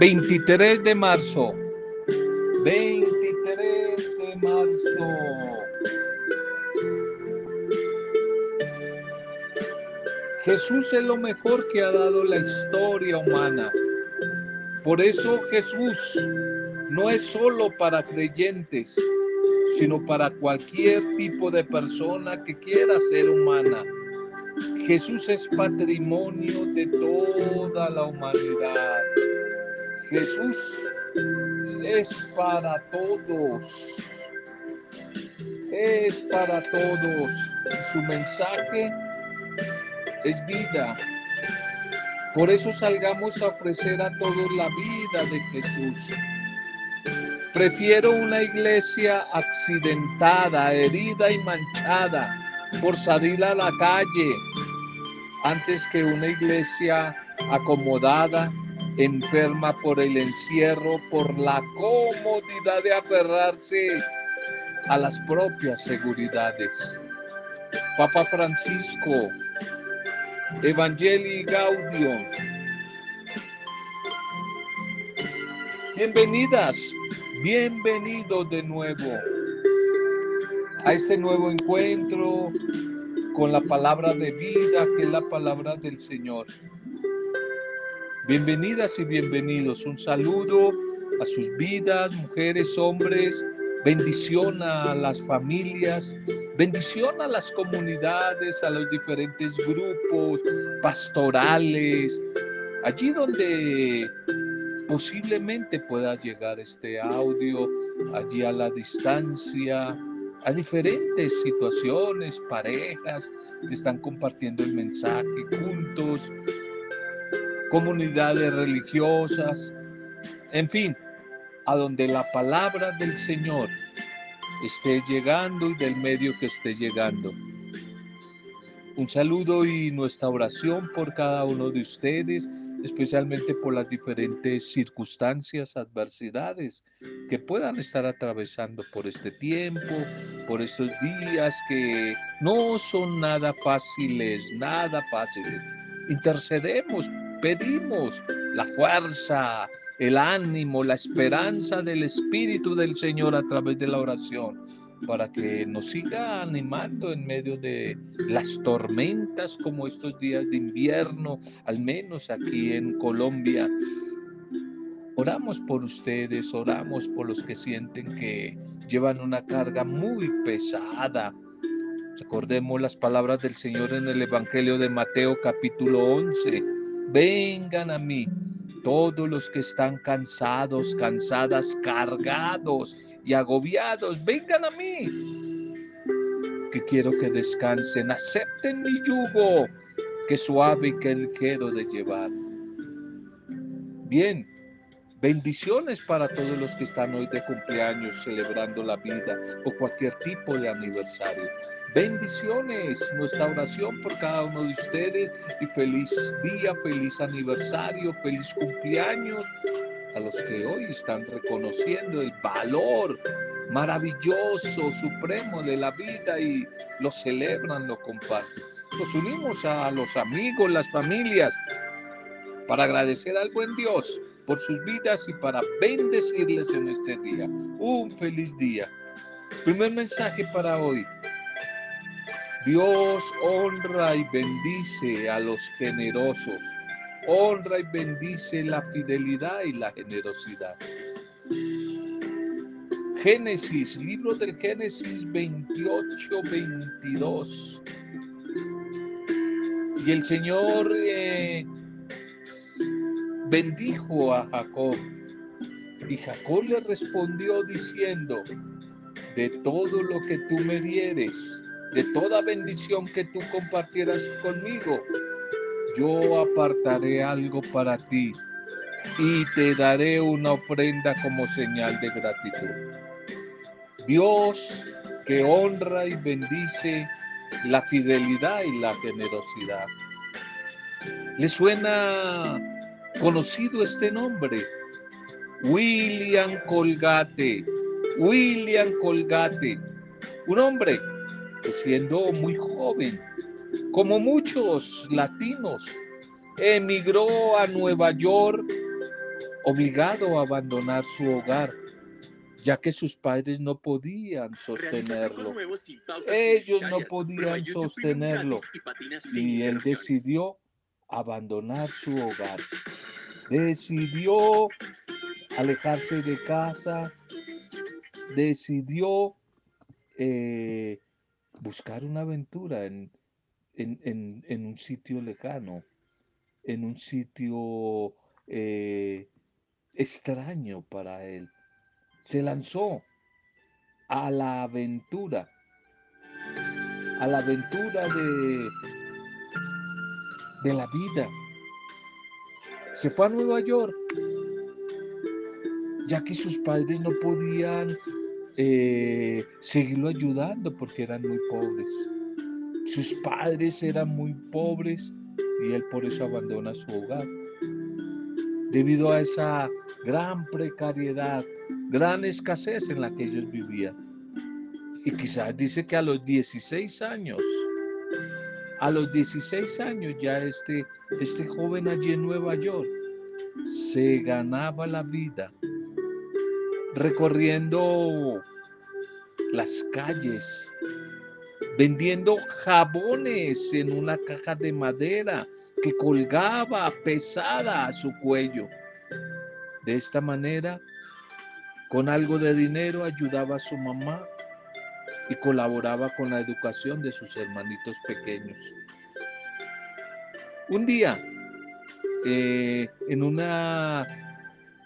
23 de marzo. 23 de marzo. Jesús es lo mejor que ha dado la historia humana. Por eso Jesús no es solo para creyentes, sino para cualquier tipo de persona que quiera ser humana. Jesús es patrimonio de toda la humanidad. Jesús es para todos. Es para todos. Su mensaje es vida. Por eso salgamos a ofrecer a todos la vida de Jesús. Prefiero una iglesia accidentada, herida y manchada por salir a la calle antes que una iglesia acomodada, enferma por el encierro, por la comodidad de aferrarse a las propias seguridades. Papa Francisco, Evangelii Gaudium. Bienvenidas, bienvenidos de nuevo a este nuevo encuentro con la palabra de vida que es la palabra del Señor. Bienvenidas y bienvenidos. Un saludo a sus vidas, mujeres, hombres. Bendición a las familias, bendición a las comunidades, a los diferentes grupos pastorales, allí donde posiblemente pueda llegar este audio, allí a la distancia, a diferentes situaciones, parejas que están compartiendo el mensaje juntos, comunidades religiosas, en fin, a donde la palabra del Señor esté llegando y del medio que esté llegando. Un saludo y nuestra oración por cada uno de ustedes especialmente por las diferentes circunstancias, adversidades que puedan estar atravesando por este tiempo, por estos días que no son nada fáciles, nada fáciles. Intercedemos, pedimos la fuerza, el ánimo, la esperanza del Espíritu del Señor a través de la oración para que nos siga animando en medio de las tormentas como estos días de invierno, al menos aquí en Colombia. Oramos por ustedes, oramos por los que sienten que llevan una carga muy pesada. Recordemos las palabras del Señor en el Evangelio de Mateo capítulo 11. Vengan a mí todos los que están cansados, cansadas, cargados y agobiados, vengan a mí, que quiero que descansen, acepten mi yugo, que suave y que ligero de llevar. Bien, bendiciones para todos los que están hoy de cumpleaños celebrando la vida o cualquier tipo de aniversario. Bendiciones, nuestra oración por cada uno de ustedes y feliz día, feliz aniversario, feliz cumpleaños a los que hoy están reconociendo el valor maravilloso, supremo de la vida y lo celebran, lo comparten. Nos unimos a los amigos, las familias, para agradecer al buen Dios por sus vidas y para bendecirles en este día. Un feliz día. Primer mensaje para hoy. Dios honra y bendice a los generosos honra y bendice la fidelidad y la generosidad. Génesis, libro del Génesis 28, 22. Y el Señor eh, bendijo a Jacob. Y Jacob le respondió diciendo, de todo lo que tú me dieres, de toda bendición que tú compartieras conmigo, yo apartaré algo para ti y te daré una ofrenda como señal de gratitud. Dios que honra y bendice la fidelidad y la generosidad. ¿Le suena conocido este nombre? William Colgate. William Colgate. Un hombre que siendo muy joven como muchos latinos, emigró a Nueva York obligado a abandonar su hogar, ya que sus padres no podían sostenerlo. Ellos no podían sostenerlo y él decidió abandonar su hogar. Decidió alejarse de casa, decidió eh, buscar una aventura en, en, un sitio lejano, en un sitio eh, extraño para él. Se lanzó a la aventura, a la aventura de, de la vida. Se fue a Nueva York, ya que sus padres no podían eh, seguirlo ayudando porque eran muy pobres. Sus padres eran muy pobres y él por eso abandona su hogar. Debido a esa gran precariedad, gran escasez en la que ellos vivían. Y quizás dice que a los 16 años, a los 16 años ya este, este joven allí en Nueva York se ganaba la vida recorriendo las calles, vendiendo jabones en una caja de madera que colgaba pesada a su cuello. De esta manera, con algo de dinero ayudaba a su mamá y colaboraba con la educación de sus hermanitos pequeños. Un día, eh, en una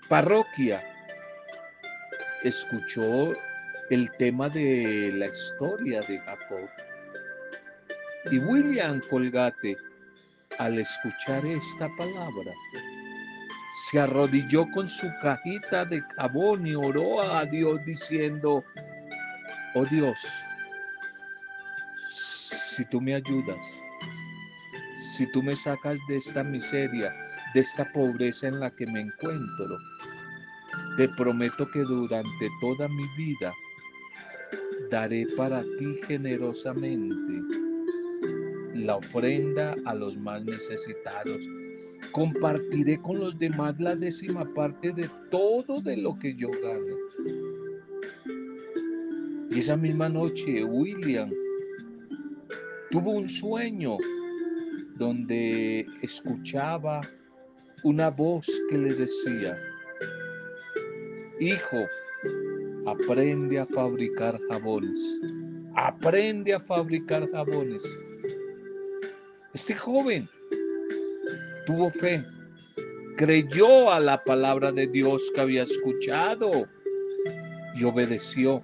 parroquia, escuchó el tema de la historia de Jacob. Y William Colgate, al escuchar esta palabra, se arrodilló con su cajita de jabón y oró a Dios diciendo, oh Dios, si tú me ayudas, si tú me sacas de esta miseria, de esta pobreza en la que me encuentro, te prometo que durante toda mi vida daré para ti generosamente la ofrenda a los más necesitados. Compartiré con los demás la décima parte de todo de lo que yo gano. Y esa misma noche William tuvo un sueño donde escuchaba una voz que le decía, Hijo, aprende a fabricar jabones. Aprende a fabricar jabones. Este joven tuvo fe, creyó a la palabra de Dios que había escuchado y obedeció.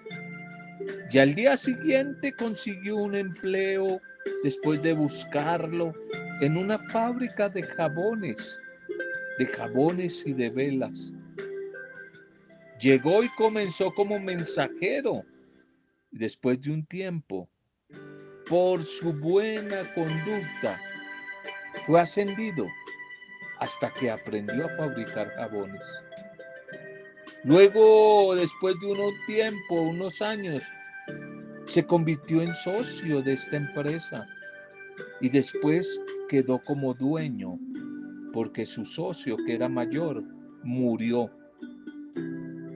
Y al día siguiente consiguió un empleo después de buscarlo en una fábrica de jabones, de jabones y de velas. Llegó y comenzó como mensajero. Después de un tiempo, por su buena conducta, fue ascendido hasta que aprendió a fabricar jabones. Luego, después de un tiempo, unos años, se convirtió en socio de esta empresa y después quedó como dueño porque su socio, que era mayor, murió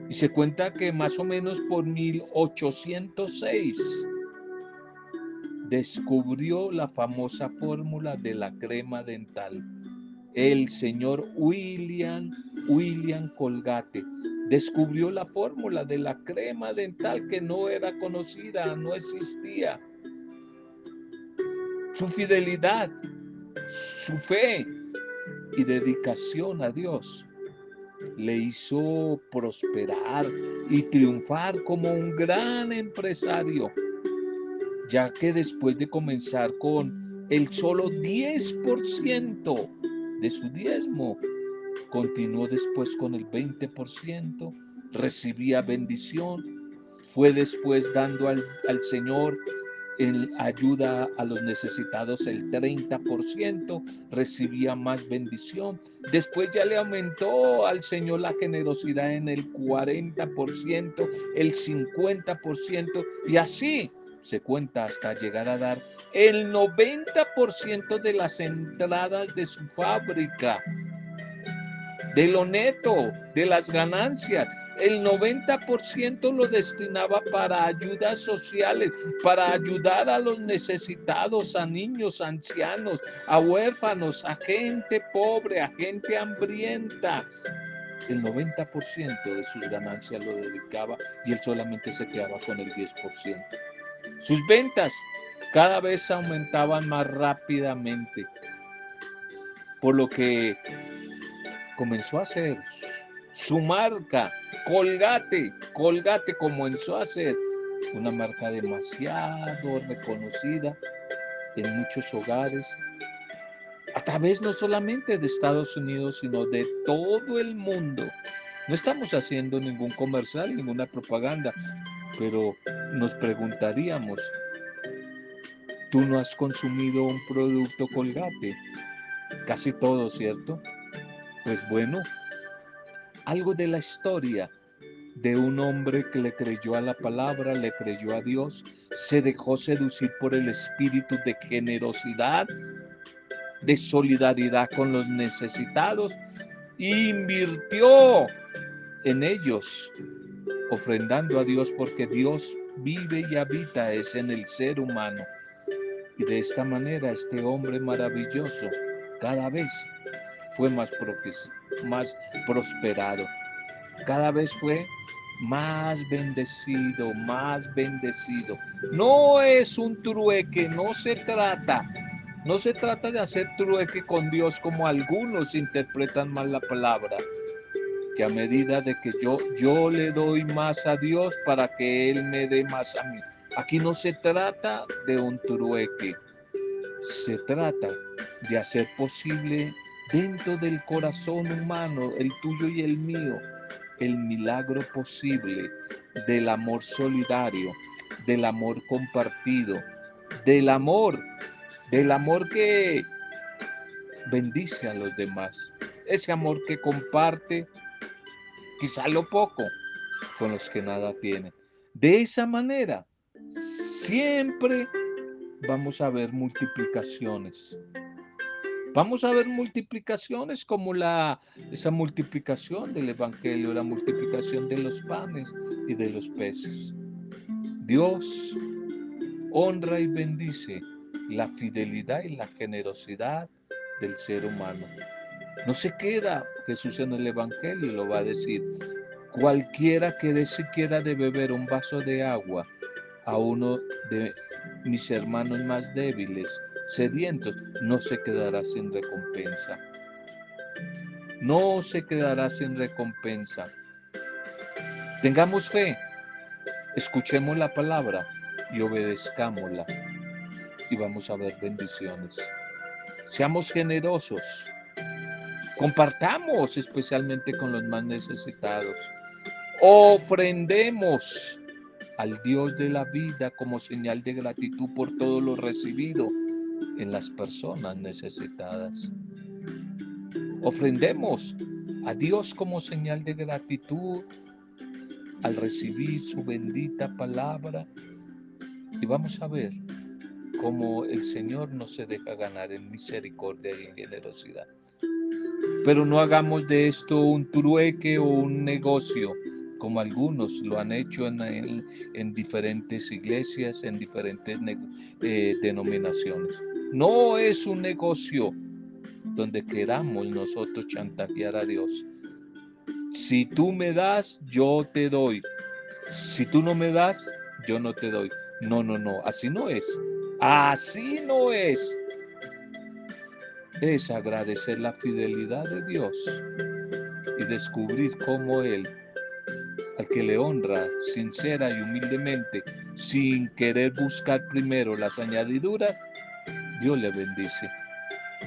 y se cuenta que más o menos por 1806 descubrió la famosa fórmula de la crema dental. El señor William, William Colgate, descubrió la fórmula de la crema dental que no era conocida, no existía. Su fidelidad, su fe y dedicación a Dios le hizo prosperar y triunfar como un gran empresario, ya que después de comenzar con el solo 10% de su diezmo, continuó después con el 20%, recibía bendición, fue después dando al, al Señor en ayuda a los necesitados el 30%, recibía más bendición. Después ya le aumentó al Señor la generosidad en el 40%, el 50% y así se cuenta hasta llegar a dar el 90% de las entradas de su fábrica. De lo neto, de las ganancias. El 90% lo destinaba para ayudas sociales, para ayudar a los necesitados, a niños, ancianos, a huérfanos, a gente pobre, a gente hambrienta. El 90% de sus ganancias lo dedicaba y él solamente se quedaba con el 10%. Sus ventas cada vez aumentaban más rápidamente, por lo que comenzó a hacer su marca, Colgate, Colgate comenzó a ser una marca demasiado reconocida en muchos hogares, a través no solamente de Estados Unidos, sino de todo el mundo. No estamos haciendo ningún comercial, ninguna propaganda, pero nos preguntaríamos, ¿tú no has consumido un producto colgate? Casi todo, ¿cierto? Pues bueno, algo de la historia de un hombre que le creyó a la palabra, le creyó a Dios, se dejó seducir por el espíritu de generosidad, de solidaridad con los necesitados, invirtió en ellos, ofrendando a Dios porque Dios vive y habita es en el ser humano. Y de esta manera este hombre maravilloso cada vez fue más, más prosperado, cada vez fue más bendecido, más bendecido. No es un trueque, no se trata, no se trata de hacer trueque con Dios como algunos interpretan mal la palabra, que a medida de que yo, yo le doy más a Dios para que Él me dé más a mí. Aquí no se trata de un trueque, se trata de hacer posible dentro del corazón humano, el tuyo y el mío, el milagro posible del amor solidario, del amor compartido, del amor, del amor que bendice a los demás, ese amor que comparte quizá lo poco con los que nada tienen. De esa manera, siempre vamos a ver multiplicaciones. Vamos a ver multiplicaciones como la, esa multiplicación del Evangelio, la multiplicación de los panes y de los peces. Dios honra y bendice la fidelidad y la generosidad del ser humano. No se queda Jesús en el Evangelio, lo va a decir. Cualquiera que dé siquiera de beber un vaso de agua a uno de mis hermanos más débiles, sedientos, no se quedará sin recompensa. No se quedará sin recompensa. Tengamos fe, escuchemos la palabra y obedezcámosla y vamos a ver bendiciones. Seamos generosos. Compartamos especialmente con los más necesitados. Ofrendemos al Dios de la vida como señal de gratitud por todo lo recibido en las personas necesitadas. Ofrendemos a Dios como señal de gratitud al recibir su bendita palabra y vamos a ver cómo el Señor no se deja ganar en misericordia y en generosidad. Pero no hagamos de esto un trueque o un negocio, como algunos lo han hecho en, en diferentes iglesias, en diferentes eh, denominaciones. No es un negocio donde queramos nosotros chantajear a Dios. Si tú me das, yo te doy. Si tú no me das, yo no te doy. No, no, no, así no es. Así no es. Es agradecer la fidelidad de Dios y descubrir cómo Él, al que le honra sincera y humildemente, sin querer buscar primero las añadiduras, Dios le bendice.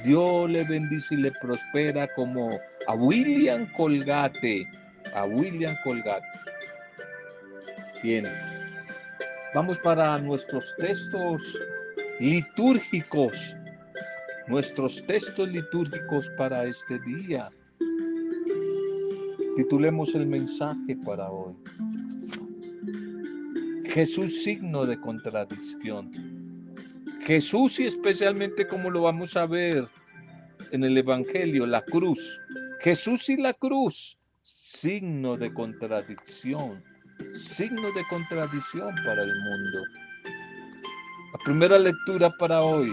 Dios le bendice y le prospera como a William Colgate. A William Colgate. Bien. Vamos para nuestros textos litúrgicos. Nuestros textos litúrgicos para este día. Titulemos el mensaje para hoy. Jesús signo de contradicción. Jesús y especialmente como lo vamos a ver en el Evangelio, la cruz, Jesús y la cruz, signo de contradicción, signo de contradicción para el mundo. La primera lectura para hoy,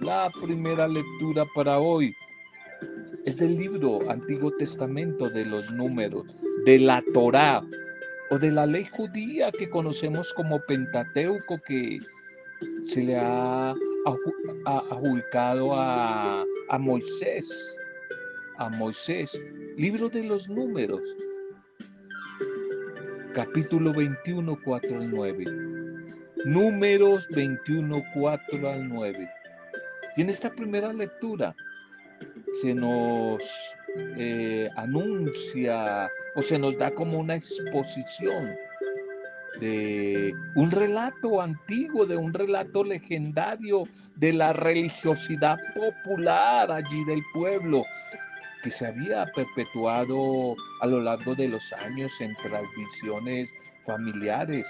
la primera lectura para hoy es del libro Antiguo Testamento de los números, de la Torá o de la ley judía que conocemos como Pentateuco que se le ha adjudicado a, Moisés. A Moisés. Libro de los números. Capítulo 21, 4 al 9. Números 21, 4 al 9. Y en esta primera lectura se nos eh, anuncia o se nos da como una exposición de un relato antiguo, de un relato legendario de la religiosidad popular allí del pueblo, que se había perpetuado a lo largo de los años en transmisiones familiares,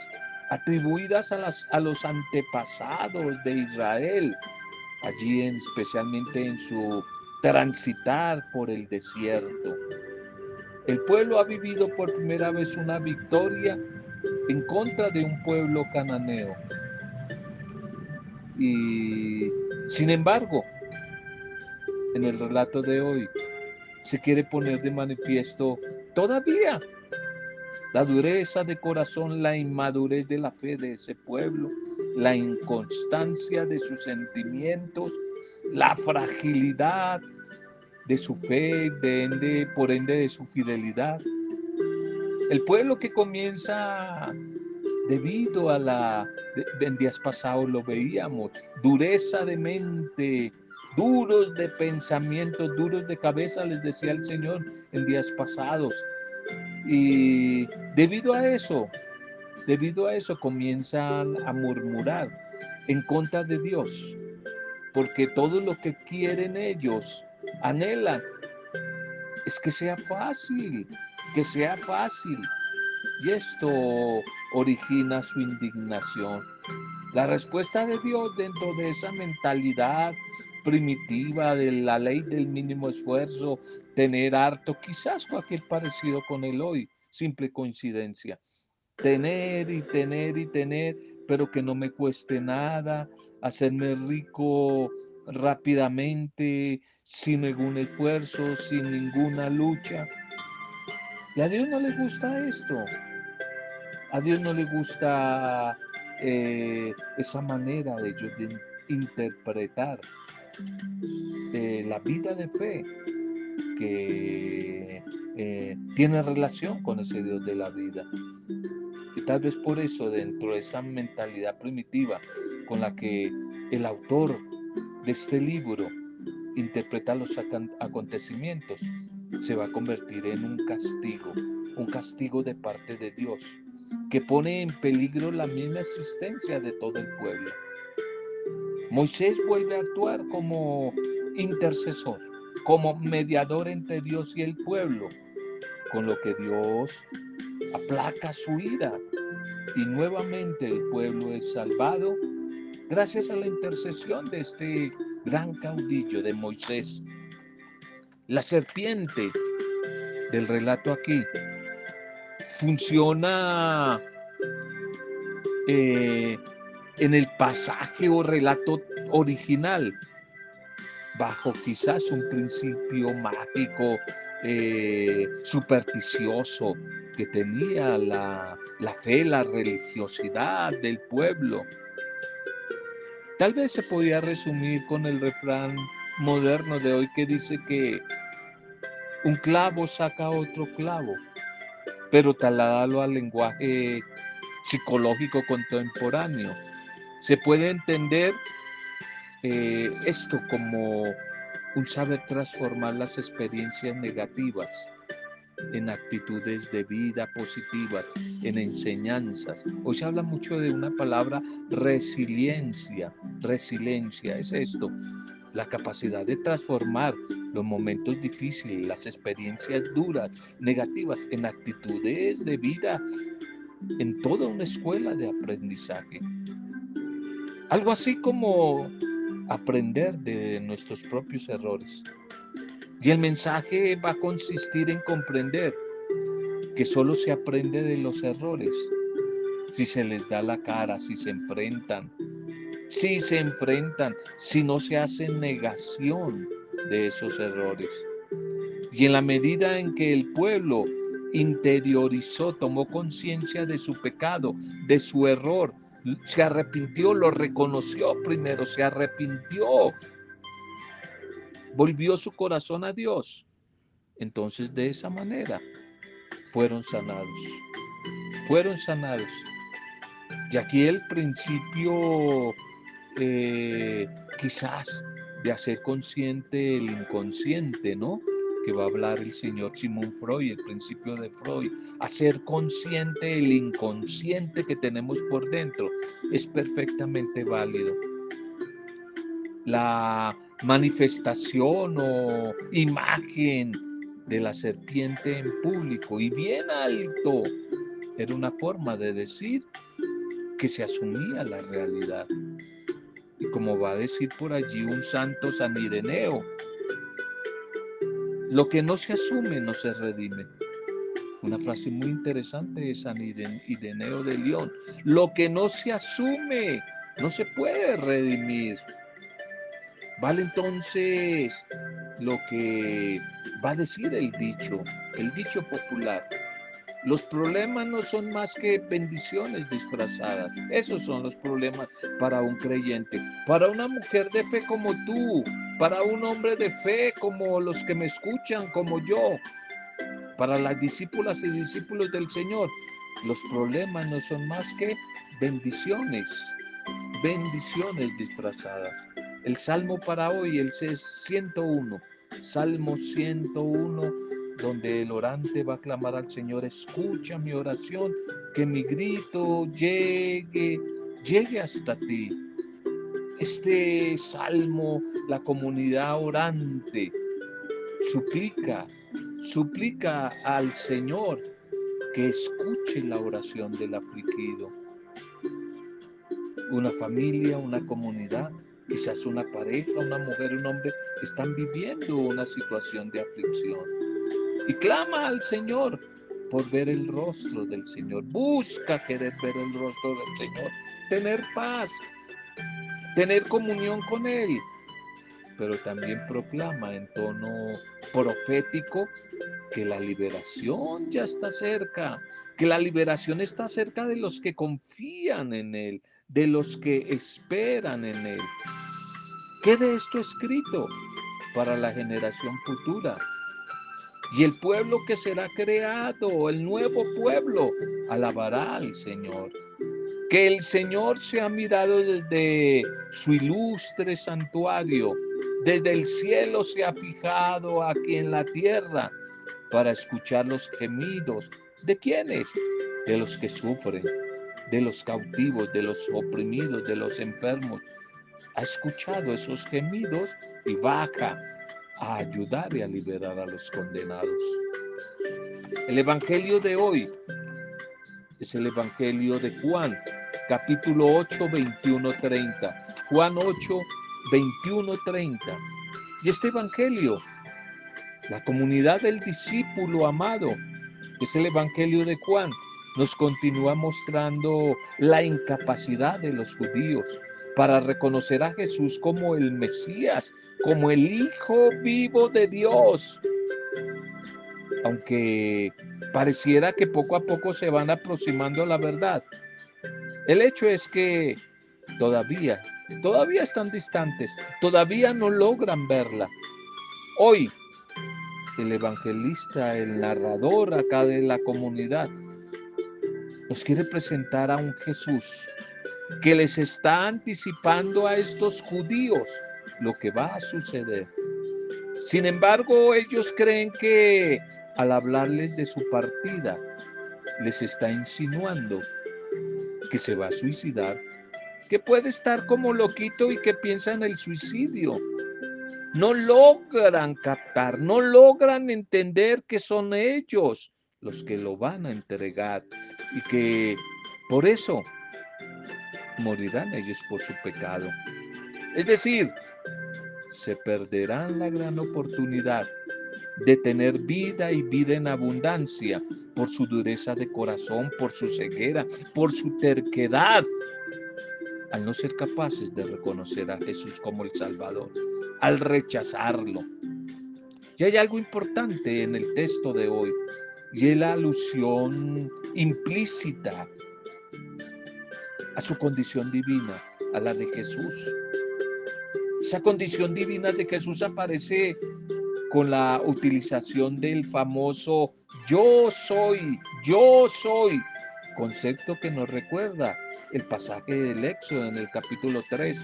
atribuidas a, las, a los antepasados de Israel, allí especialmente en su transitar por el desierto. El pueblo ha vivido por primera vez una victoria en contra de un pueblo cananeo. Y sin embargo, en el relato de hoy se quiere poner de manifiesto todavía la dureza de corazón, la inmadurez de la fe de ese pueblo, la inconstancia de sus sentimientos, la fragilidad de su fe, de por ende de su fidelidad. El pueblo que comienza debido a la, en días pasados lo veíamos, dureza de mente, duros de pensamiento, duros de cabeza, les decía el Señor en días pasados. Y debido a eso, debido a eso comienzan a murmurar en contra de Dios, porque todo lo que quieren ellos, anhelan, es que sea fácil, que sea fácil. Y esto origina su indignación. La respuesta de Dios dentro de esa mentalidad primitiva de la ley del mínimo esfuerzo, tener harto, quizás cualquier parecido con el hoy, simple coincidencia. Tener y tener y tener, pero que no me cueste nada, hacerme rico rápidamente, sin ningún esfuerzo, sin ninguna lucha. Y a Dios no le gusta esto. A Dios no le gusta eh, esa manera de de interpretar eh, la vida de fe que eh, tiene relación con ese Dios de la vida. Y tal vez por eso, dentro de esa mentalidad primitiva con la que el autor de este libro interpreta los acontecimientos, se va a convertir en un castigo, un castigo de parte de Dios, que pone en peligro la misma existencia de todo el pueblo. Moisés vuelve a actuar como intercesor, como mediador entre Dios y el pueblo, con lo que Dios aplaca su ira y nuevamente el pueblo es salvado gracias a la intercesión de este gran caudillo de Moisés. La serpiente del relato aquí funciona eh, en el pasaje o relato original bajo quizás un principio mágico, eh, supersticioso que tenía la, la fe, la religiosidad del pueblo. Tal vez se podía resumir con el refrán moderno de hoy que dice que un clavo saca otro clavo, pero taladalo al lenguaje psicológico contemporáneo. Se puede entender eh, esto como un saber transformar las experiencias negativas en actitudes de vida positivas, en enseñanzas. Hoy se habla mucho de una palabra resiliencia. Resiliencia es esto, la capacidad de transformar los momentos difíciles, las experiencias duras, negativas, en actitudes de vida en toda una escuela de aprendizaje. Algo así como aprender de nuestros propios errores. Y el mensaje va a consistir en comprender que solo se aprende de los errores si se les da la cara, si se enfrentan, si se enfrentan, si no se hace negación de esos errores. Y en la medida en que el pueblo interiorizó, tomó conciencia de su pecado, de su error, se arrepintió, lo reconoció primero, se arrepintió, volvió su corazón a Dios. Entonces de esa manera fueron sanados, fueron sanados. Y aquí el principio eh, quizás de hacer consciente el inconsciente, ¿no? Que va a hablar el señor Simón Freud, el principio de Freud, hacer consciente el inconsciente que tenemos por dentro, es perfectamente válido. La manifestación o imagen de la serpiente en público y bien alto era una forma de decir que se asumía la realidad. Como va a decir por allí un santo San Ireneo, lo que no se asume no se redime. Una frase muy interesante de San Ireneo de León. Lo que no se asume no se puede redimir. Vale entonces lo que va a decir el dicho, el dicho popular. Los problemas no son más que bendiciones disfrazadas. Esos son los problemas para un creyente. Para una mujer de fe como tú, para un hombre de fe como los que me escuchan, como yo, para las discípulas y discípulos del Señor, los problemas no son más que bendiciones, bendiciones disfrazadas. El salmo para hoy, el 101, Salmo 101 donde el orante va a clamar al Señor, escucha mi oración, que mi grito llegue, llegue hasta ti. Este salmo, la comunidad orante suplica, suplica al Señor que escuche la oración del afligido. Una familia, una comunidad, quizás una pareja, una mujer, un hombre, están viviendo una situación de aflicción y clama al Señor por ver el rostro del Señor. Busca querer ver el rostro del Señor, tener paz, tener comunión con Él. Pero también proclama en tono profético que la liberación ya está cerca, que la liberación está cerca de los que confían en Él, de los que esperan en Él. Quede esto escrito para la generación futura y el pueblo que será creado, el nuevo pueblo, alabará al Señor. Que el Señor se ha mirado desde su ilustre santuario, desde el cielo se ha fijado aquí en la tierra para escuchar los gemidos. ¿De quiénes? De los que sufren, de los cautivos, de los oprimidos, de los enfermos. Ha escuchado esos gemidos y baja a ayudar y a liberar a los condenados. El Evangelio de hoy es el Evangelio de Juan, capítulo 8, 21, 30. Juan 8, 21, 30. Y este Evangelio, la comunidad del discípulo amado, es el Evangelio de Juan, nos continúa mostrando la incapacidad de los judíos para reconocer a Jesús como el Mesías, como el Hijo vivo de Dios. Aunque pareciera que poco a poco se van aproximando a la verdad. El hecho es que todavía, todavía están distantes, todavía no logran verla. Hoy, el evangelista, el narrador acá de la comunidad, nos quiere presentar a un Jesús que les está anticipando a estos judíos lo que va a suceder. Sin embargo, ellos creen que al hablarles de su partida, les está insinuando que se va a suicidar, que puede estar como loquito y que piensa en el suicidio. No logran captar, no logran entender que son ellos los que lo van a entregar y que por eso morirán ellos por su pecado. Es decir, se perderán la gran oportunidad de tener vida y vida en abundancia, por su dureza de corazón, por su ceguera, por su terquedad, al no ser capaces de reconocer a Jesús como el Salvador, al rechazarlo. Y hay algo importante en el texto de hoy, y es la alusión implícita a su condición divina, a la de Jesús. Esa condición divina de Jesús aparece con la utilización del famoso yo soy, yo soy, concepto que nos recuerda el pasaje del Éxodo en el capítulo 3,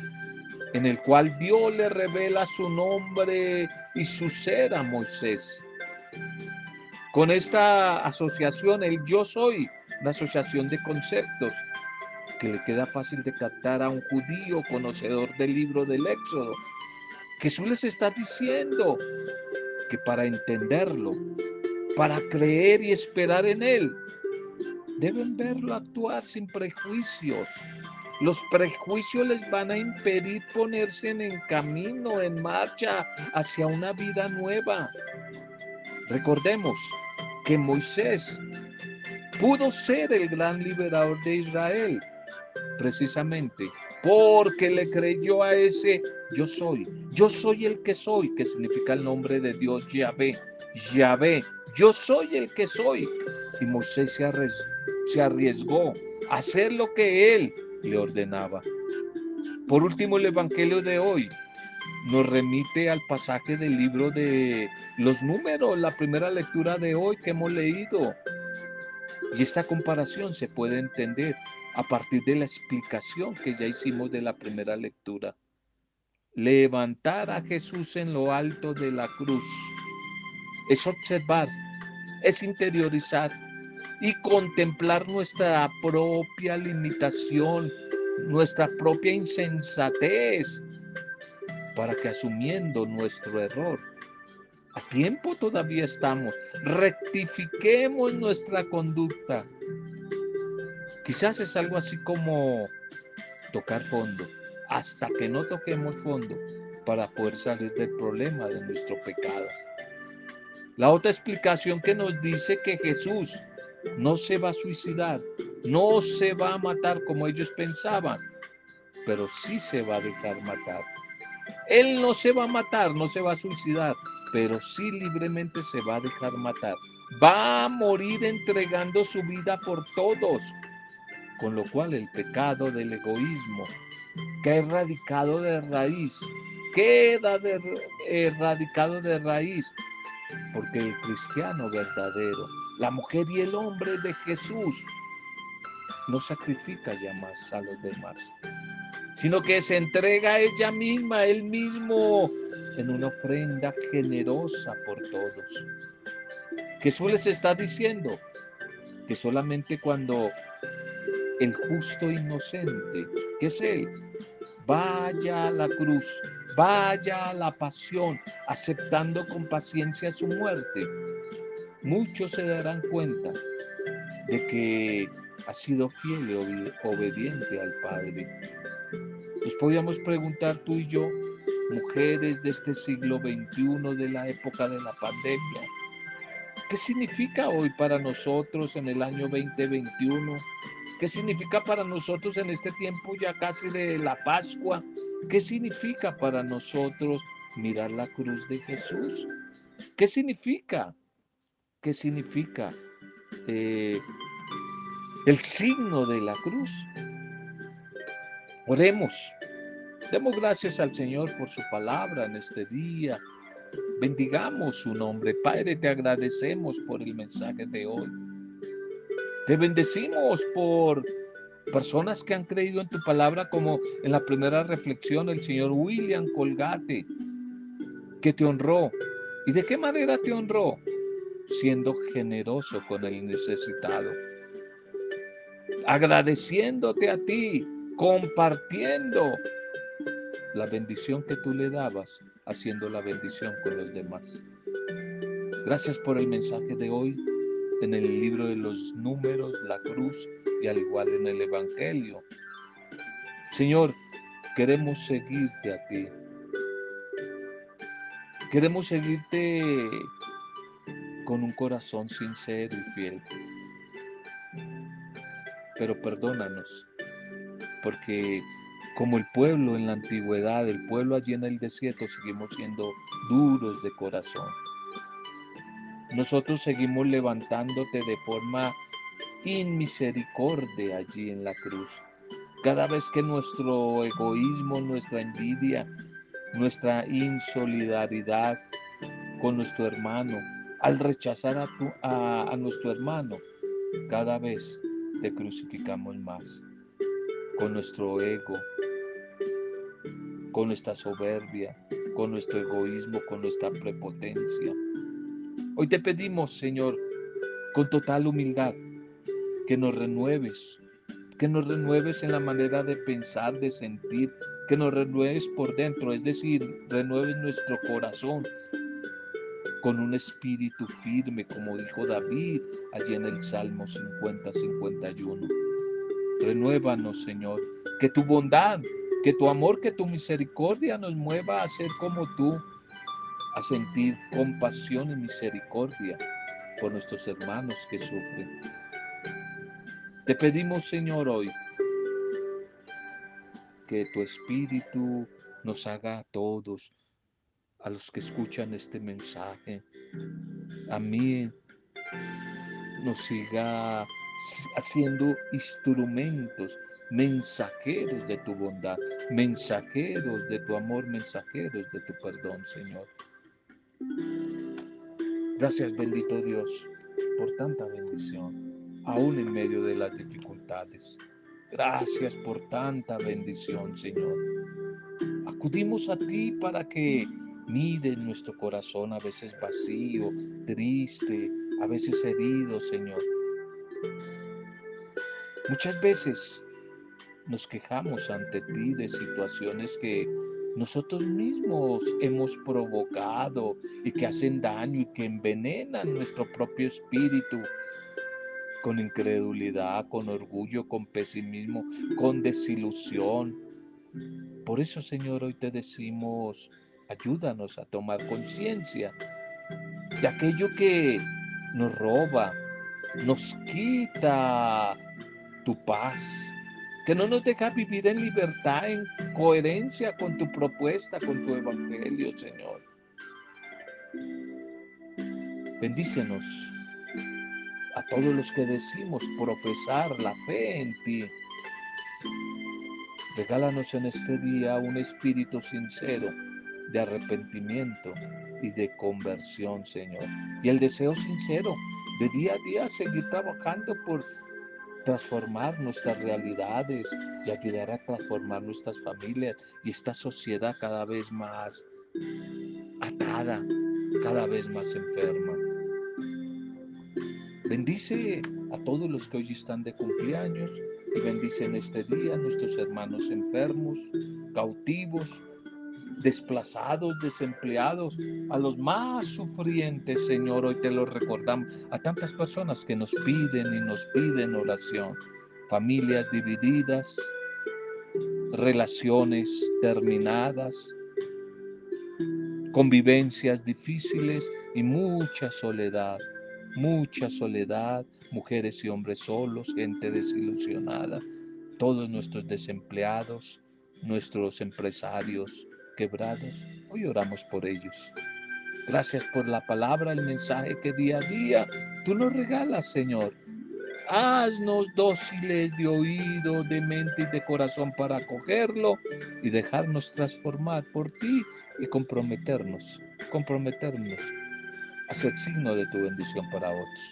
en el cual Dios le revela su nombre y su ser a Moisés. Con esta asociación, el yo soy, una asociación de conceptos le queda fácil de captar a un judío conocedor del libro del Éxodo. Jesús les está diciendo que para entenderlo, para creer y esperar en Él, deben verlo actuar sin prejuicios. Los prejuicios les van a impedir ponerse en camino, en marcha hacia una vida nueva. Recordemos que Moisés pudo ser el gran liberador de Israel, precisamente porque le creyó a ese yo soy. Yo soy el que soy, que significa el nombre de Dios Yahvé. Yahvé, yo soy el que soy. Y Moisés se, se arriesgó a hacer lo que él le ordenaba. Por último, el Evangelio de hoy nos remite al pasaje del libro de los números, la primera lectura de hoy que hemos leído. Y esta comparación se puede entender a partir de la explicación que ya hicimos de la primera lectura. Levantar a Jesús en lo alto de la cruz es observar, es interiorizar y contemplar nuestra propia limitación, nuestra propia insensatez, para que asumiendo nuestro error, a tiempo todavía estamos, rectifiquemos nuestra conducta Quizás es algo así como tocar fondo, hasta que no toquemos fondo para poder salir del problema de nuestro pecado. La otra explicación que nos dice que Jesús no se va a suicidar, no se va a matar como ellos pensaban, pero sí se va a dejar matar. Él no se va a matar, no se va a suicidar, pero sí libremente se va a dejar matar. Va a morir entregando su vida por todos, con lo cual el pecado del egoísmo que ha erradicado de raíz, queda erradicado de raíz, porque el cristiano verdadero, la mujer y el hombre de Jesús, no sacrifica ya más a los demás, sino que se entrega ella misma, él mismo, en una ofrenda generosa por todos. Jesús les está diciendo que solamente cuando el justo inocente, que es Él, vaya a la cruz, vaya a la pasión, aceptando con paciencia su muerte. Muchos se darán cuenta de que ha sido fiel y obediente al Padre. Nos podíamos preguntar tú y yo, mujeres de este siglo XXI, de la época de la pandemia, ¿qué significa hoy para nosotros en el año 2021 ¿Qué significa para nosotros en este tiempo ya casi de la Pascua? ¿Qué significa para nosotros mirar la cruz de Jesús? ¿Qué significa? ¿Qué significa eh, el signo de la cruz? Oremos. Demos gracias al Señor por su palabra en este día. Bendigamos su nombre. Padre, te agradecemos por el mensaje de hoy. Te bendecimos por personas que han creído en tu palabra, como en la primera reflexión el señor William Colgate, que te honró. ¿Y de qué manera te honró? Siendo generoso con el necesitado. Agradeciéndote a ti, compartiendo la bendición que tú le dabas, haciendo la bendición con los demás. Gracias por el mensaje de hoy en el libro de los números, la cruz y al igual en el Evangelio. Señor, queremos seguirte a ti. Queremos seguirte con un corazón sincero y fiel. Pero perdónanos, porque como el pueblo en la antigüedad, el pueblo allí en el desierto, seguimos siendo duros de corazón. Nosotros seguimos levantándote de forma inmisericordia allí en la cruz. Cada vez que nuestro egoísmo, nuestra envidia, nuestra insolidaridad con nuestro hermano, al rechazar a, a nuestro hermano, cada vez te crucificamos más con nuestro ego, con nuestra soberbia, con nuestro egoísmo, con nuestra prepotencia. Hoy te pedimos, Señor, con total humildad, que nos renueves, que nos renueves en la manera de pensar, de sentir, que nos renueves por dentro, es decir, renueves nuestro corazón con un espíritu firme, como dijo David allí en el Salmo 50-51. Renuévanos, Señor, que tu bondad que tu amor, que tu misericordia nos mueva a ser como tú, a sentir compasión y misericordia por nuestros hermanos que sufren. Te pedimos, Señor, hoy que tu Espíritu nos haga a todos, a los que escuchan este mensaje, a mí, nos siga haciendo instrumentos mensajeros de tu bondad, mensajeros de tu amor, mensajeros de tu perdón, Señor. Gracias, bendito Dios, por tanta bendición, aún en medio de las dificultades. Gracias por tanta bendición, Señor. Acudimos a ti para que mire nuestro corazón a veces vacío, triste, a veces herido, Señor. Muchas veces nos quejamos ante ti de situaciones que nosotros mismos hemos provocado y que hacen daño y que envenenan nuestro propio espíritu con incredulidad, con orgullo, con pesimismo, con desilusión. Por eso, Señor, hoy te decimos, ayúdanos a tomar conciencia de aquello que nos roba, nos quita tu paz, que no nos deja vivir en libertad, en coherencia con tu propuesta, con tu evangelio, Señor. Bendícenos a todos los que decimos profesar la fe en ti. Regálanos en este día un espíritu sincero de arrepentimiento y de conversión, Señor. Y el deseo sincero de día a día seguir trabajando por transformar nuestras realidades y ayudar a transformar nuestras familias y esta sociedad cada vez más atada, cada vez más enferma. Bendice a todos los que hoy están de cumpleaños y bendice en este día a nuestros hermanos enfermos, cautivos, desplazados, desempleados, a los más sufrientes, Señor, hoy te lo recordamos, a tantas personas que nos piden y nos piden oración, familias divididas, relaciones terminadas, convivencias difíciles y mucha soledad, mucha soledad, mujeres y hombres solos, gente desilusionada, todos nuestros desempleados, nuestros empresarios, quebrados, hoy oramos por ellos. Gracias por la palabra, el mensaje que día a día tú nos regalas, Señor. Haznos dóciles de oído, de mente y de corazón para acogerlo y dejarnos transformar por ti y comprometernos, comprometernos a ser signo de tu bendición para otros.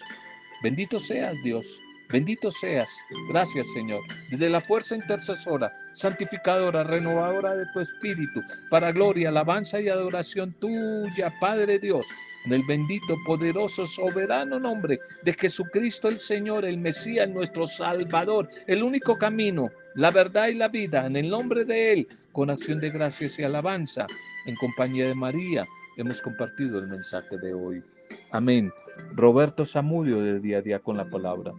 Bendito seas, Dios. Bendito seas. Gracias, Señor. Desde la fuerza intercesora, santificadora, renovadora de tu espíritu, para gloria, alabanza y adoración tuya, Padre Dios. En el bendito, poderoso, soberano nombre de Jesucristo el Señor, el Mesías, nuestro Salvador, el único camino, la verdad y la vida, en el nombre de Él, con acción de gracias y alabanza, en compañía de María, hemos compartido el mensaje de hoy. Amén. Roberto Samudio de día a día con la palabra.